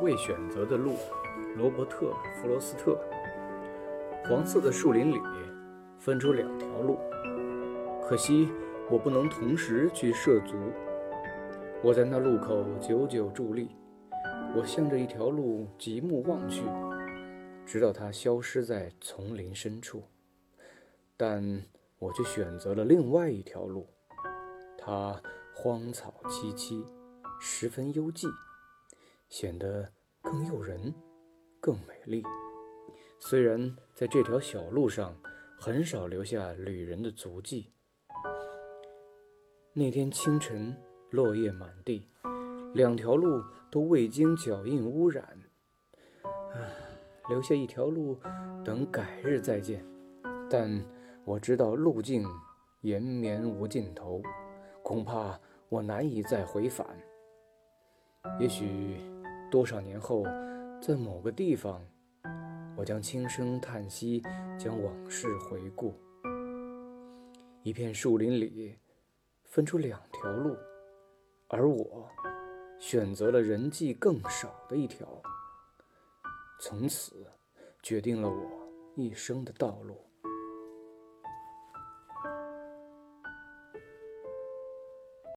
未选择的路，罗伯特·弗罗斯特。黄色的树林里分出两条路，可惜我不能同时去涉足。我在那路口久久伫立，我向着一条路极目望去，直到它消失在丛林深处。但我却选择了另外一条路，它荒草萋萋，十分幽寂。显得更诱人，更美丽。虽然在这条小路上很少留下旅人的足迹。那天清晨，落叶满地，两条路都未经脚印污染。唉，留下一条路，等改日再见。但我知道路径延绵无尽头，恐怕我难以再回返。也许。多少年后，在某个地方，我将轻声叹息，将往事回顾。一片树林里分出两条路，而我选择了人迹更少的一条，从此决定了我一生的道路。